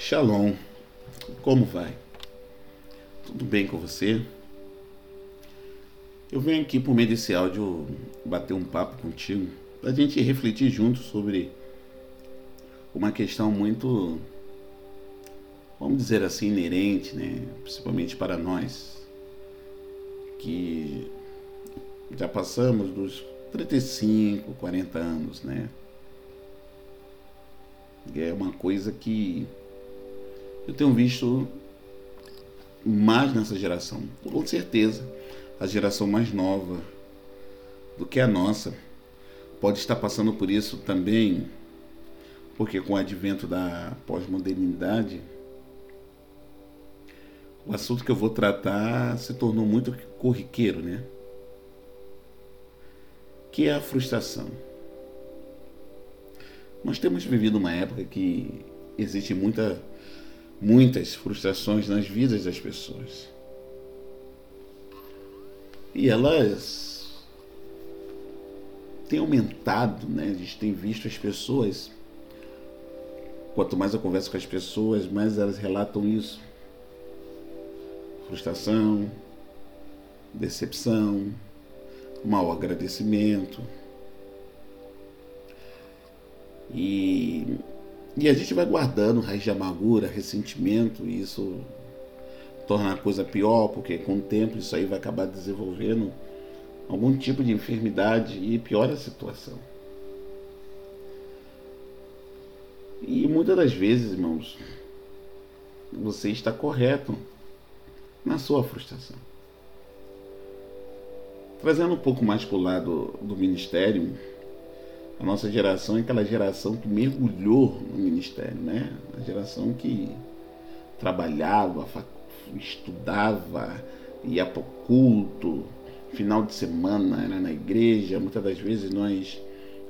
Shalom, como vai? Tudo bem com você? Eu venho aqui por meio desse áudio bater um papo contigo, para a gente refletir juntos sobre uma questão muito, vamos dizer assim, inerente, né? principalmente para nós, que já passamos dos 35, 40 anos, né? É uma coisa que eu tenho visto mais nessa geração. Com certeza, a geração mais nova do que a nossa pode estar passando por isso também, porque com o advento da pós-modernidade, o assunto que eu vou tratar se tornou muito corriqueiro, né? Que é a frustração. Nós temos vivido uma época que existe muita muitas frustrações nas vidas das pessoas. E elas têm aumentado, né? A gente tem visto as pessoas. Quanto mais eu converso com as pessoas, mais elas relatam isso. Frustração, decepção, mau agradecimento. E e a gente vai guardando raiz de amargura, ressentimento, e isso torna a coisa pior, porque com o tempo isso aí vai acabar desenvolvendo algum tipo de enfermidade e piora a situação. E muitas das vezes, irmãos, você está correto na sua frustração. Trazendo um pouco mais para o lado do ministério, a nossa geração é aquela geração que mergulhou no ministério, né? A geração que trabalhava, estudava, ia para o culto, final de semana era na igreja. Muitas das vezes nós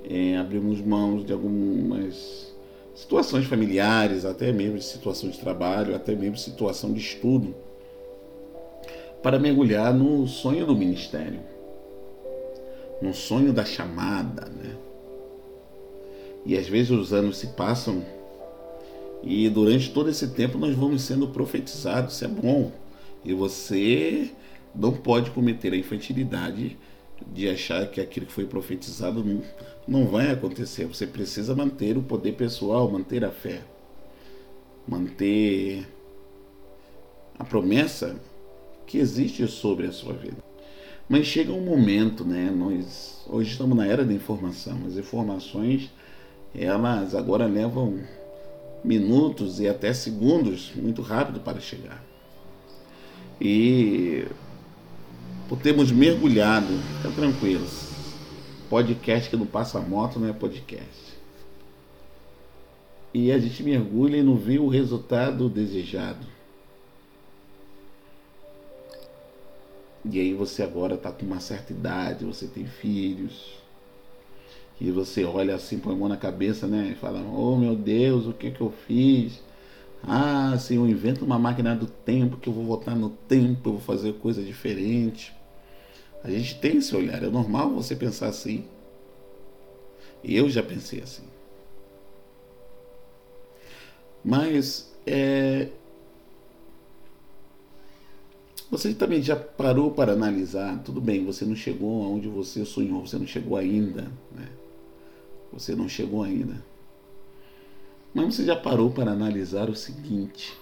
é, abrimos mãos de algumas situações familiares, até mesmo situação de trabalho, até mesmo situação de estudo, para mergulhar no sonho do ministério, no sonho da chamada, né? E às vezes os anos se passam e durante todo esse tempo nós vamos sendo profetizados. Isso é bom. E você não pode cometer a infantilidade de achar que aquilo que foi profetizado não, vai acontecer. Você precisa manter o poder pessoal, manter a fé, manter a promessa que existe sobre a sua vida. Mas chega um momento, né? Nós hoje estamos na era da informação. As informações elas agora levam minutos e até segundos muito rápido para chegar. E por termos mergulhado, fica tranquilo. Podcast que não passa moto não é podcast. E a gente mergulha e não vê o resultado desejado. E aí você agora está com uma certa idade, você tem filhos que você olha assim, põe a mão na cabeça, né? E fala, oh meu Deus, o que que eu fiz? Ah, se eu invento uma máquina do tempo, que eu vou voltar no tempo, eu vou fazer coisa diferente. A gente tem esse olhar, é normal você pensar assim. E eu já pensei assim. Mas é, você também já parou para analisar? Tudo bem, você não chegou aonde você sonhou, você não chegou ainda, né? Você não chegou ainda. Mas você já parou para analisar o seguinte: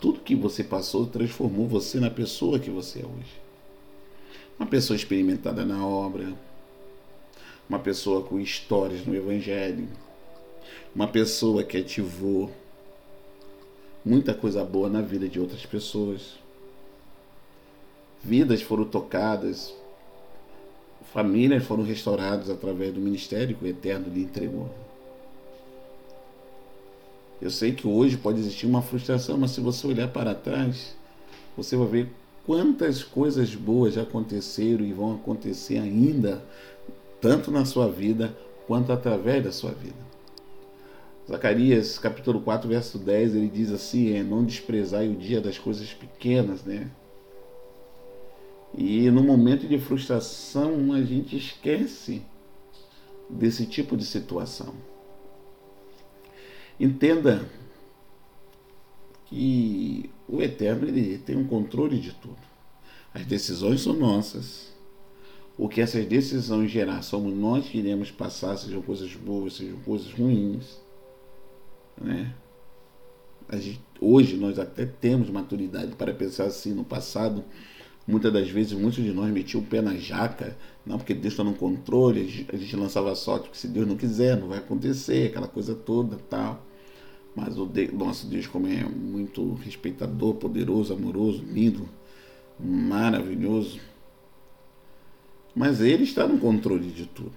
tudo que você passou transformou você na pessoa que você é hoje. Uma pessoa experimentada na obra, uma pessoa com histórias no Evangelho, uma pessoa que ativou muita coisa boa na vida de outras pessoas. Vidas foram tocadas Famílias foram restauradas através do ministério que o Eterno lhe entregou. Eu sei que hoje pode existir uma frustração, mas se você olhar para trás, você vai ver quantas coisas boas já aconteceram e vão acontecer ainda, tanto na sua vida quanto através da sua vida. Zacarias, capítulo 4, verso 10, ele diz assim: é, Não desprezai o dia das coisas pequenas, né? E no momento de frustração a gente esquece desse tipo de situação. Entenda que o Eterno ele tem um controle de tudo. As decisões são nossas. O que essas decisões gerar somos nós que iremos passar, sejam coisas boas, sejam coisas ruins. Né? Gente, hoje nós até temos maturidade para pensar assim. No passado, muitas das vezes, muitos de nós metiam o pé na jaca, não porque Deus está no controle, a gente lançava sorte, porque se Deus não quiser, não vai acontecer, aquela coisa toda tal. Mas o de, nosso Deus, como é muito respeitador, poderoso, amoroso, lindo, maravilhoso, mas Ele está no controle de tudo.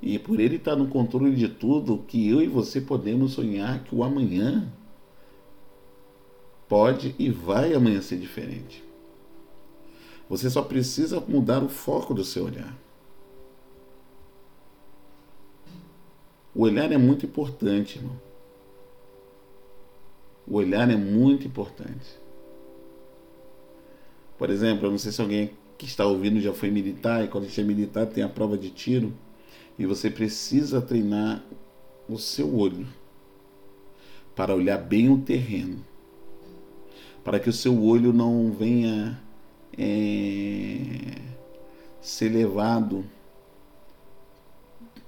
E por Ele estar no controle de tudo, que eu e você podemos sonhar que o amanhã pode e vai amanhecer diferente. Você só precisa mudar o foco do seu olhar. O olhar é muito importante, irmão. O olhar é muito importante. Por exemplo, eu não sei se alguém que está ouvindo já foi militar, e quando a gente é militar tem a prova de tiro, e você precisa treinar o seu olho para olhar bem o terreno, para que o seu olho não venha é, ser levado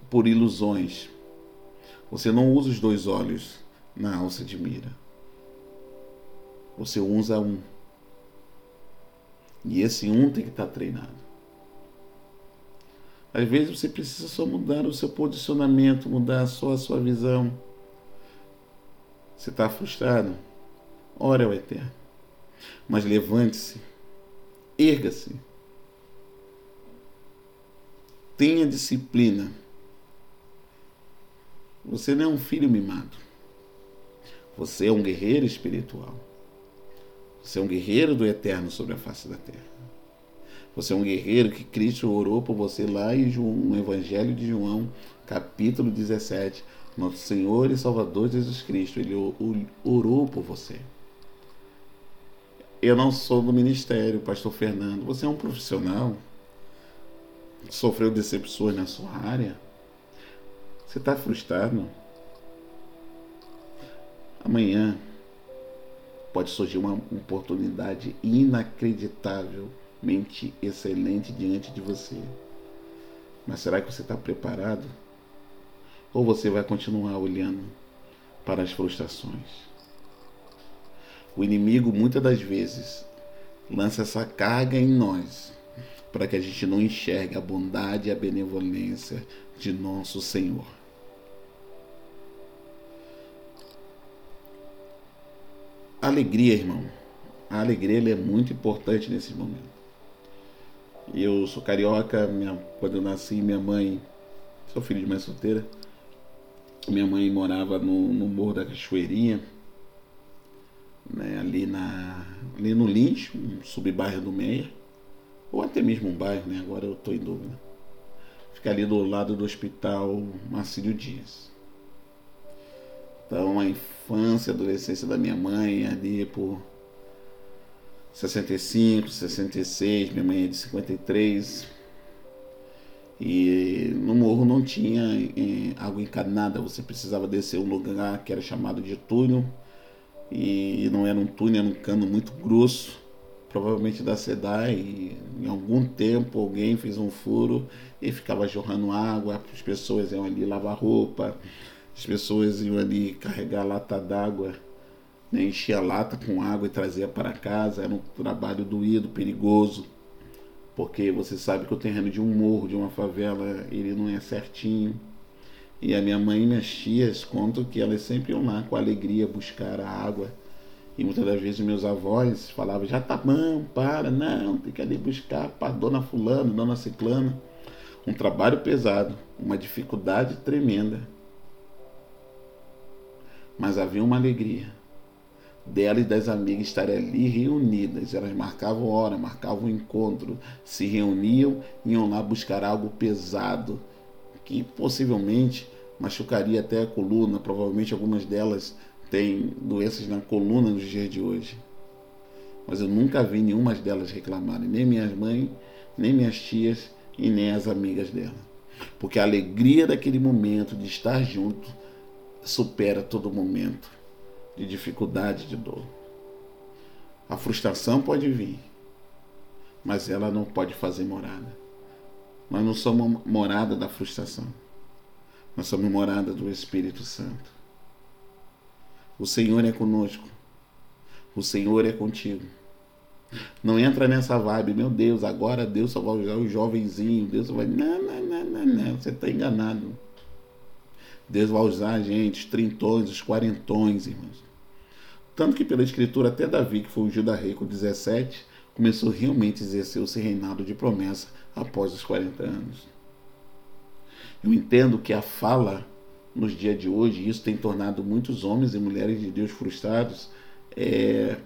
por ilusões. Você não usa os dois olhos na alça de mira. Você usa um. E esse um tem que estar treinado. Às vezes você precisa só mudar o seu posicionamento, mudar só a sua visão. Você está frustrado? Ore ao Eterno. Mas levante-se. Erga-se. Tenha disciplina. Você não é um filho mimado. Você é um guerreiro espiritual. Você é um guerreiro do eterno sobre a face da terra. Você é um guerreiro que Cristo orou por você lá em João, no Evangelho de João, capítulo 17. Nosso Senhor e Salvador Jesus Cristo, ele orou por você. Eu não sou do ministério, pastor Fernando. Você é um profissional. Sofreu decepções na sua área você está frustrado? Amanhã pode surgir uma oportunidade inacreditavelmente excelente diante de você. Mas será que você está preparado? Ou você vai continuar olhando para as frustrações? O inimigo muitas das vezes lança essa carga em nós para que a gente não enxergue a bondade e a benevolência de nosso Senhor. alegria, irmão. A alegria é muito importante nesse momento. Eu sou carioca, minha, quando eu nasci, minha mãe, sou filho de mãe solteira, minha mãe morava no, no Morro da Cachoeirinha, né, ali, na, ali no Lins, um subbairro do Meia, ou até mesmo um bairro, né, agora eu estou em dúvida. Fica ali do lado do hospital Marcílio Dias. Então a infância, adolescência da minha mãe ali por 65, 66, minha mãe é de 53. E no morro não tinha é, água encanada, você precisava descer um lugar que era chamado de túnel. E não era um túnel, era um cano muito grosso, provavelmente da SEDAI. E em algum tempo alguém fez um furo e ficava jorrando água, as pessoas iam ali lavar roupa as pessoas iam ali carregar lata d'água, né, encher a lata com água e trazia para casa. Era um trabalho doído, perigoso, porque você sabe que o terreno de um morro, de uma favela, ele não é certinho. E a minha mãe e minhas tias contam que elas sempre iam lá com alegria buscar a água. E muitas das vezes meus avós falavam, já tá bom, para, não, tem que ali buscar para dona fulano, dona ciclana. Um trabalho pesado, uma dificuldade tremenda mas havia uma alegria dela e das amigas estarem ali reunidas. Elas marcavam hora, marcavam encontro, se reuniam e iam lá buscar algo pesado que possivelmente machucaria até a coluna. Provavelmente algumas delas têm doenças na coluna nos dias de hoje. Mas eu nunca vi nenhuma delas reclamarem, nem minhas mães, nem minhas tias e nem as amigas dela. Porque a alegria daquele momento de estar junto supera todo momento de dificuldade, de dor. A frustração pode vir, mas ela não pode fazer morada. Nós não somos morada da frustração. Nós somos morada do Espírito Santo. O Senhor é conosco. O Senhor é contigo. Não entra nessa vibe, meu Deus, agora Deus só vai usar o jovenzinho. Deus vai. Não, não, não, não, não. Você está enganado. Deus vai usar a gente, os trintões, os quarentões, irmãos. Tanto que pela escritura, até Davi, que foi ungido da rei com 17, começou realmente a exercer o seu reinado de promessa após os 40 anos. Eu entendo que a fala nos dias de hoje, isso tem tornado muitos homens e mulheres de Deus frustrados, é,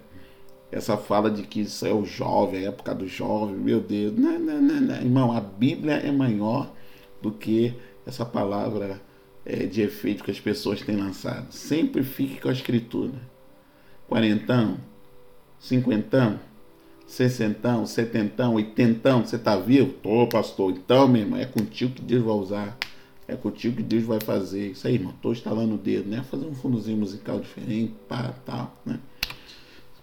essa fala de que isso é o jovem, a época do jovem, meu Deus. Não, não, não, não. Irmão, a Bíblia é maior do que essa palavra é, de efeito que as pessoas têm lançado. Sempre fique com a escritura. Quarentão, cinquentão, sessentão, setentão, oitentão, você está vivo? Tô, pastor. Então, meu irmão, é contigo que Deus vai usar. É contigo que Deus vai fazer. Isso aí, irmão. Tô instalando o dedo, né? Fazer um fundozinho musical diferente, pá, tal, né?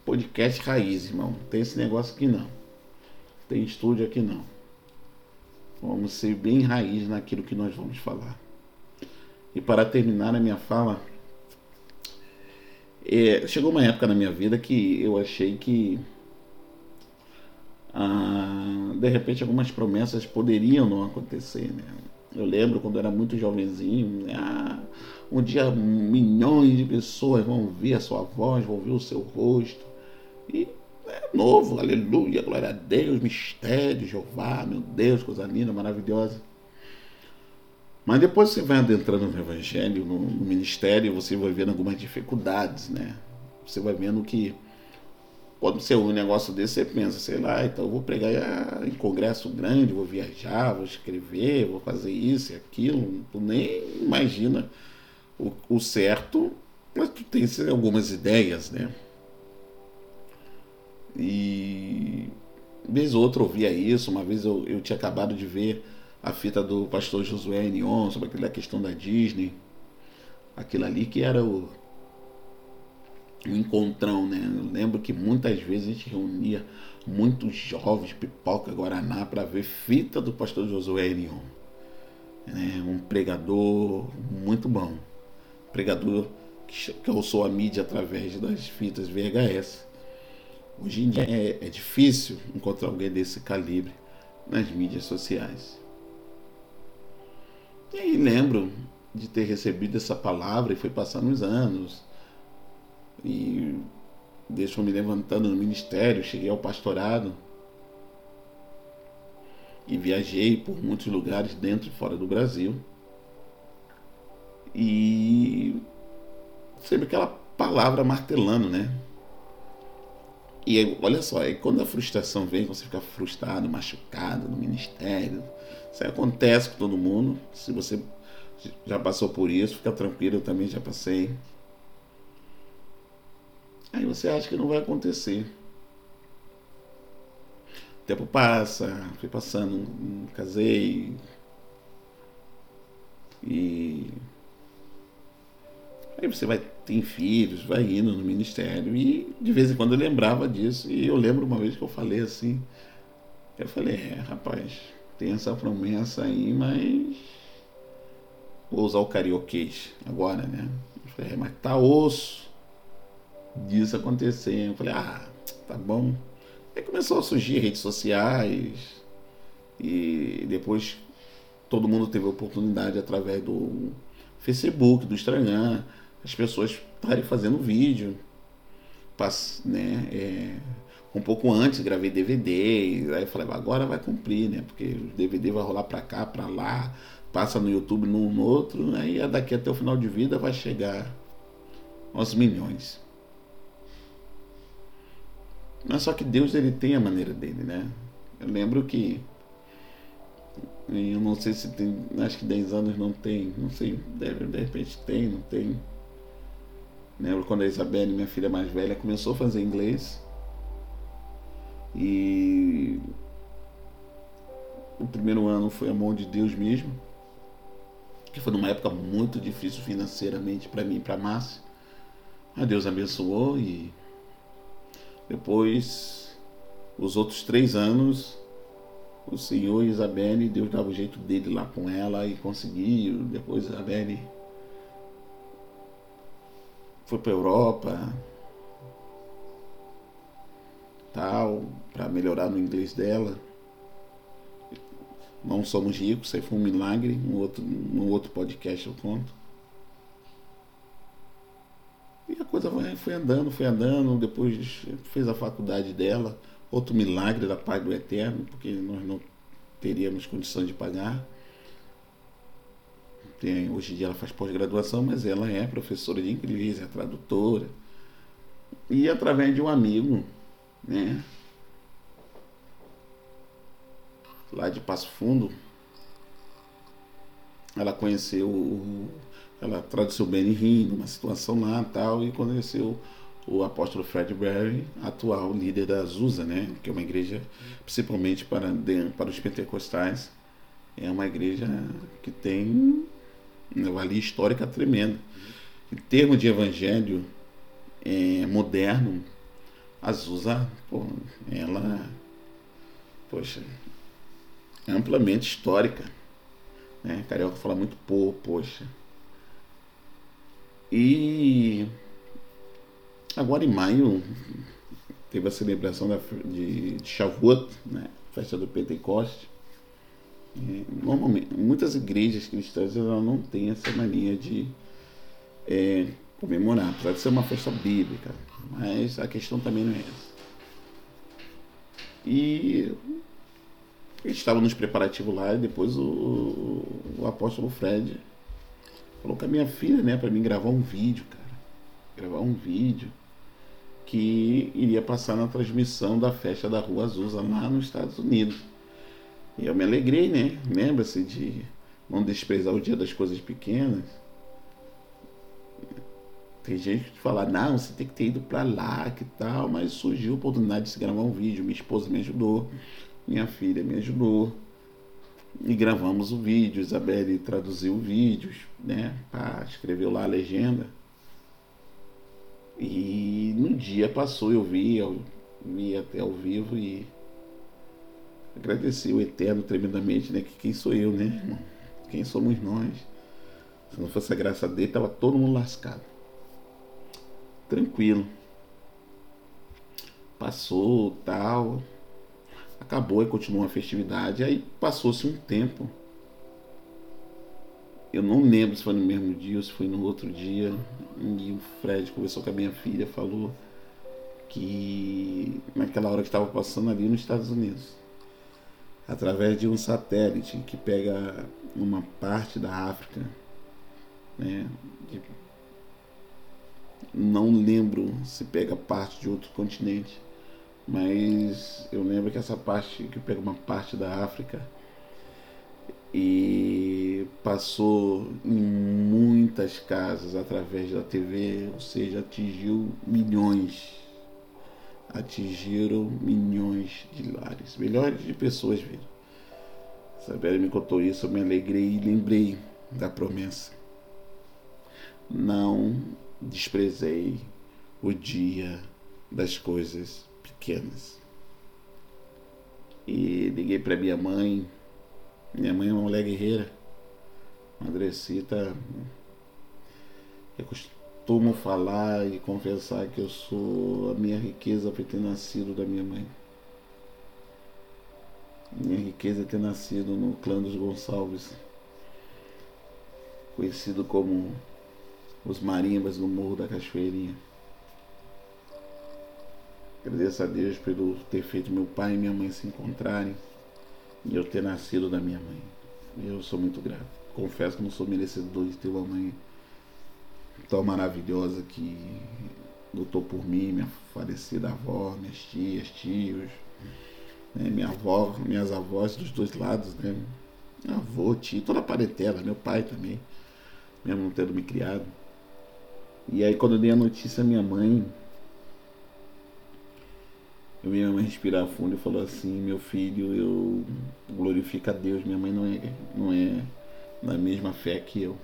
Podcast raiz, irmão. Não tem esse negócio aqui não. Tem estúdio aqui não. Vamos ser bem raiz naquilo que nós vamos falar. E para terminar a minha fala, é, chegou uma época na minha vida que eu achei que ah, de repente algumas promessas poderiam não acontecer, né? Eu lembro quando eu era muito jovenzinho, né? ah, um dia milhões de pessoas vão ver a sua voz, vão ver o seu rosto. E é novo, aleluia, glória a Deus, mistério, Jeová, meu Deus, coisa linda, maravilhosa. Mas depois você vai adentrando no Evangelho, no, no ministério, você vai vendo algumas dificuldades, né? Você vai vendo que quando você ouve um negócio desse, você pensa, sei lá, então eu vou pregar em congresso grande, vou viajar, vou escrever, vou fazer isso e aquilo. Tu nem imagina o, o certo, mas tu tem algumas ideias, né? E vez ou outra ouvia isso, uma vez eu, eu tinha acabado de ver a fita do pastor Josué Enion sobre aquela questão da Disney. Aquilo ali que era o, o encontrão, né? Eu lembro que muitas vezes a gente reunia muitos jovens, pipoca, guaraná, para ver fita do pastor Josué Enion. Né? Um pregador muito bom. Pregador que, que alçou a mídia através das fitas VHS. Hoje em dia é, é difícil encontrar alguém desse calibre nas mídias sociais. E aí lembro de ter recebido essa palavra e foi passando os anos. E deixou me levantando no ministério, cheguei ao pastorado. E viajei por muitos lugares dentro e fora do Brasil. E sempre aquela palavra martelando, né? E aí, olha só, aí quando a frustração vem, você fica frustrado, machucado no ministério, isso acontece com todo mundo. Se você já passou por isso, fica tranquilo, eu também já passei. Aí você acha que não vai acontecer. O tempo passa, fui passando, casei. E Aí você vai ter filhos, vai indo no ministério. E de vez em quando eu lembrava disso. E eu lembro uma vez que eu falei assim. Eu falei, é, rapaz, tem essa promessa aí, mas. Vou usar o carioquês agora, né? Eu falei, é, mas tá osso disso acontecer. Eu falei, ah, tá bom. Aí começou a surgir redes sociais. E depois todo mundo teve a oportunidade através do Facebook, do Instagram as pessoas estarem fazendo vídeo. Né, é, um pouco antes gravei DVD, aí eu falei, agora vai cumprir, né? Porque o DVD vai rolar para cá, para lá, passa no YouTube num no outro, aí daqui até o final de vida vai chegar aos milhões. Mas só que Deus ele tem a maneira dele, né? Eu lembro que eu não sei se tem, acho que 10 anos não tem, não sei, deve, de repente tem, não tem. Lembro quando a Isabelle, minha filha mais velha, começou a fazer inglês. E o primeiro ano foi a mão de Deus mesmo. que foi numa época muito difícil financeiramente para mim e para Márcia. Mas Deus abençoou e depois os outros três anos o senhor Isabelle, Deus dava o jeito dele lá com ela e conseguiu. Depois Isabelle foi para Europa, tal, para melhorar no inglês dela. Não somos ricos, isso aí foi um milagre. No outro, no outro podcast eu conto. E a coisa foi andando, foi andando. Depois fez a faculdade dela. Outro milagre da Pai do Eterno, porque nós não teríamos condição de pagar. Tem, hoje em dia ela faz pós-graduação, mas ela é professora de inglês, é tradutora. E através de um amigo, né? Lá de Passo Fundo, ela conheceu o, ela traduziu Benny Hinn numa situação lá tal e conheceu o apóstolo Fred Berry, atual líder da Azusa, né, que é uma igreja principalmente para, para os pentecostais, é uma igreja que tem uma valia histórica tremenda. Em termos de evangelho é, moderno, Azusa, pô, ela, poxa, é amplamente histórica. Né? Carioca fala muito pô, poxa. E Agora em maio teve a celebração da, de, de Shavuot, né? festa do Pentecoste. Normalmente, muitas igrejas cristãs ela não têm essa mania de é, comemorar, apesar de ser uma festa bíblica, mas a questão também não é essa. E estava nos preparativos lá e depois o, o apóstolo Fred falou com a minha filha, né, para mim gravar um vídeo, cara. Gravar um vídeo que iria passar na transmissão da festa da Rua Azusa lá nos Estados Unidos. E eu me alegrei, né? Lembra-se de não desprezar o dia das coisas pequenas. Tem gente que fala, não, você tem que ter ido para lá, que tal, mas surgiu a oportunidade de se gravar um vídeo. Minha esposa me ajudou, minha filha me ajudou. E gravamos o vídeo, Isabelle traduziu o vídeo, né? Pá, escreveu lá a legenda. E no dia passou, eu vi, eu vi até ao vivo e agradeci o Eterno tremendamente, né? Que quem sou eu, né? Quem somos nós? Se não fosse a graça dele, tava todo mundo lascado. Tranquilo. Passou, tal. Acabou e continuou a festividade. Aí passou-se um tempo. Eu não lembro se foi no mesmo dia ou se foi no outro dia. E o Fred conversou com a minha filha, falou que naquela hora que estava passando ali nos Estados Unidos, através de um satélite que pega uma parte da África, né? Não lembro se pega parte de outro continente, mas eu lembro que essa parte que pega uma parte da África e passou em muitas casas através da TV, ou seja, atingiu milhões. Atingiram milhões de lares, milhões de pessoas viram. Isabela me contou isso, eu me alegrei e lembrei da promessa. Não desprezei o dia das coisas pequenas. E liguei para minha mãe, minha mãe é uma mulher guerreira. Madrecita. Eu costumo falar e confessar que eu sou a minha riqueza por ter nascido da minha mãe. Minha riqueza é ter nascido no clã dos Gonçalves, conhecido como os marimbas no Morro da Cachoeirinha. Agradeço a Deus por ter feito meu pai e minha mãe se encontrarem e eu ter nascido da minha mãe. Eu sou muito grato. Confesso que não sou merecedor de ter uma mãe tão maravilhosa que lutou por mim, minha falecida avó, minhas tias, tios, né? minha avó, minhas avós dos dois lados, né? Avô, tio, toda a parentela, meu pai também, mesmo não tendo me criado. E aí quando eu dei a notícia à minha mãe, minha mãe respirar fundo e falou assim, meu filho, eu glorifico a Deus, minha mãe não é, não é na mesma fé que eu.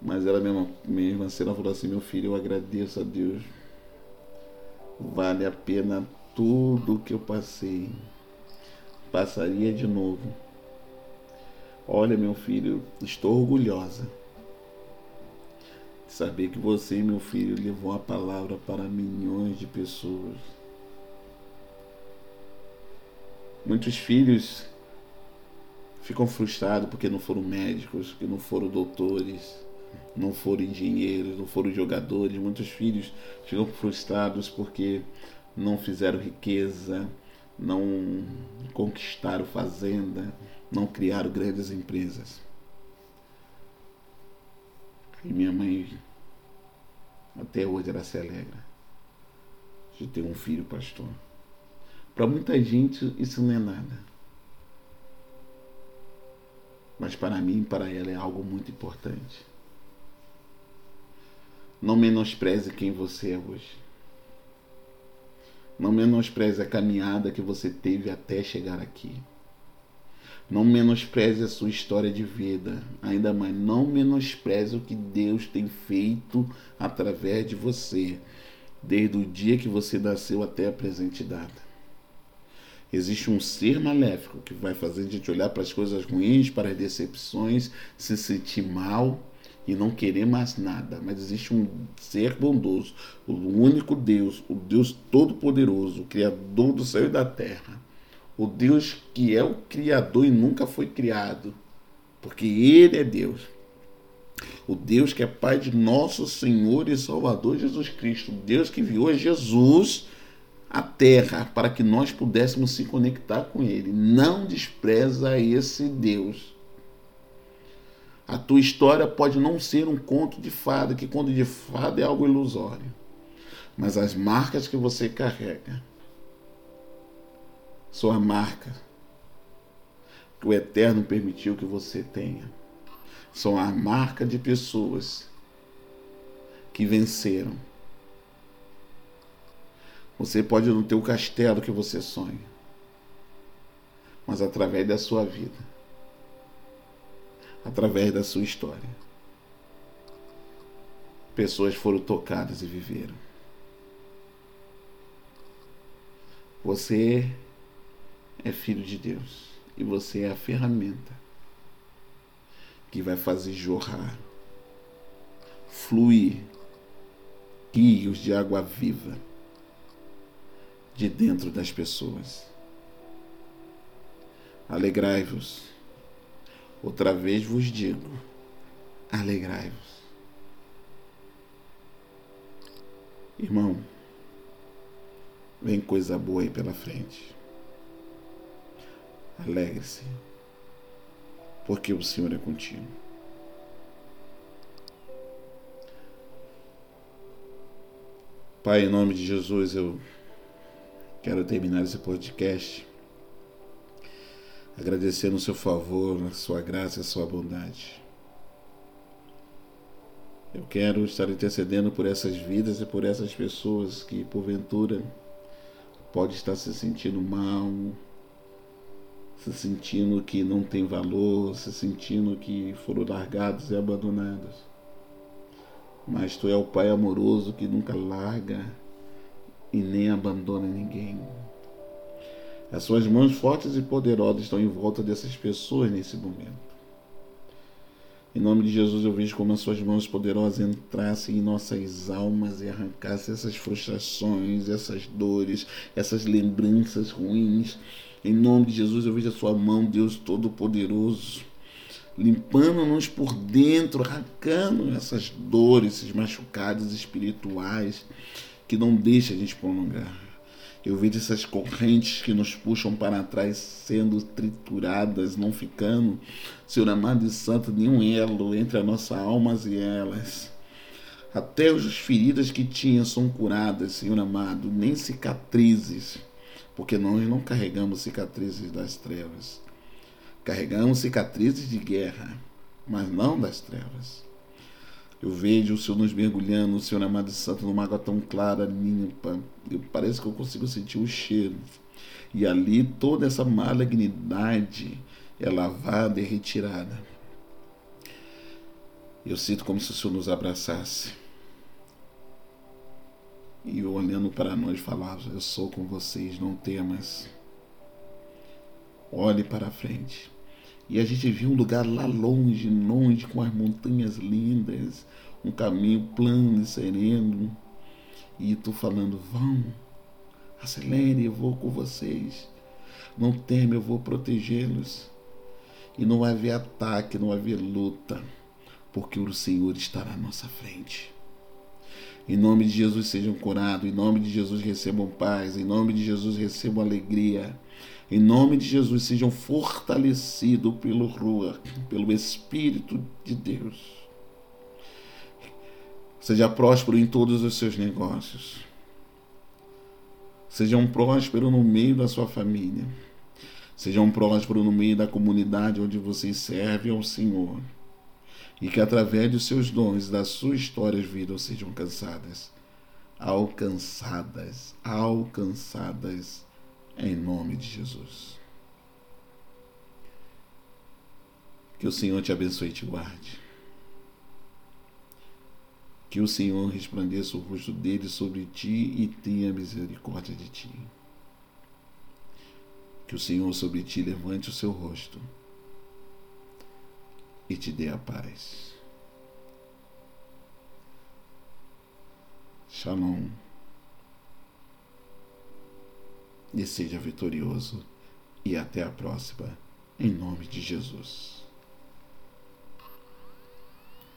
Mas ela mesma, mesmo assim, ela falou assim, meu filho, eu agradeço a Deus. Vale a pena tudo que eu passei. Passaria de novo. Olha, meu filho, estou orgulhosa saber que você, meu filho, levou a palavra para milhões de pessoas. Muitos filhos ficam frustrados porque não foram médicos, porque não foram doutores, não foram engenheiros, não foram jogadores. Muitos filhos ficam frustrados porque não fizeram riqueza, não conquistaram fazenda, não criaram grandes empresas. E minha mãe até hoje ela se alegra de ter um filho pastor. Para muita gente isso não é nada. Mas para mim, para ela é algo muito importante. Não menospreze quem você é hoje. Não menospreze a caminhada que você teve até chegar aqui. Não menospreze a sua história de vida. Ainda mais, não menospreze o que Deus tem feito através de você, desde o dia que você nasceu até a presente data. Existe um ser maléfico que vai fazer a gente olhar para as coisas ruins, para as decepções, se sentir mal e não querer mais nada. Mas existe um ser bondoso, o único Deus, o Deus Todo-Poderoso, o Criador do céu e da terra. O Deus que é o Criador e nunca foi criado, porque Ele é Deus. O Deus que é Pai de nosso Senhor e Salvador Jesus Cristo. Deus que enviou Jesus a terra para que nós pudéssemos se conectar com Ele. Não despreza esse Deus. A tua história pode não ser um conto de fada, que conto de fada é algo ilusório. Mas as marcas que você carrega são a marca que o Eterno permitiu que você tenha. São a marca de pessoas que venceram você pode não ter o castelo que você sonha, mas através da sua vida, através da sua história, pessoas foram tocadas e viveram. Você é filho de Deus e você é a ferramenta que vai fazer jorrar, fluir rios de água viva de dentro das pessoas. Alegrai-vos. Outra vez vos digo: alegrai-vos. Irmão, vem coisa boa aí pela frente. Alegre-se, porque o Senhor é contigo. Pai, em nome de Jesus, eu Quero terminar esse podcast agradecendo o seu favor, a sua graça e a sua bondade. Eu quero estar intercedendo por essas vidas e por essas pessoas que, porventura, pode estar se sentindo mal, se sentindo que não tem valor, se sentindo que foram largados e abandonados. Mas tu é o Pai amoroso que nunca larga e nem abandona ninguém. As suas mãos fortes e poderosas estão em volta dessas pessoas nesse momento. Em nome de Jesus, eu vejo como as suas mãos poderosas entrassem em nossas almas e arrancassem essas frustrações, essas dores, essas lembranças ruins. Em nome de Jesus, eu vejo a sua mão, Deus Todo-Poderoso, limpando-nos por dentro, arrancando essas dores, esses machucados espirituais que não deixa a gente prolongar. Eu vejo essas correntes que nos puxam para trás sendo trituradas, não ficando, Senhor amado e santo, nenhum elo entre as nossas almas e elas. Até as feridas que tinham são curadas, Senhor amado, nem cicatrizes, porque nós não carregamos cicatrizes das trevas. Carregamos cicatrizes de guerra, mas não das trevas. Eu vejo o Senhor nos mergulhando, o Senhor amado e santo, numa água tão clara, limpa. Eu, parece que eu consigo sentir o cheiro. E ali toda essa malignidade é lavada e retirada. Eu sinto como se o Senhor nos abraçasse. E olhando para nós falava: Eu sou com vocês, não temas. Olhe para frente. E a gente viu um lugar lá longe, longe, com as montanhas lindas, um caminho plano e sereno. E tu falando: Vão, acelere, eu vou com vocês. Não teme, eu vou protegê-los. E não vai haver ataque, não vai haver luta, porque o Senhor estará à nossa frente. Em nome de Jesus sejam curados, em nome de Jesus recebam paz, em nome de Jesus recebam alegria. Em nome de Jesus sejam fortalecidos pelo Rua, pelo Espírito de Deus. Seja próspero em todos os seus negócios. Sejam prósperos no meio da sua família. Sejam prósperos no meio da comunidade onde vocês servem ao Senhor. E que através dos seus dons, das suas histórias vidas sejam alcançadas. Alcançadas, alcançadas em nome de Jesus. Que o Senhor te abençoe e te guarde. Que o Senhor resplandeça o rosto dele sobre ti e tenha misericórdia de ti. Que o Senhor sobre ti levante o seu rosto e te dê a paz. Shalom. E seja vitorioso. E até a próxima, em nome de Jesus.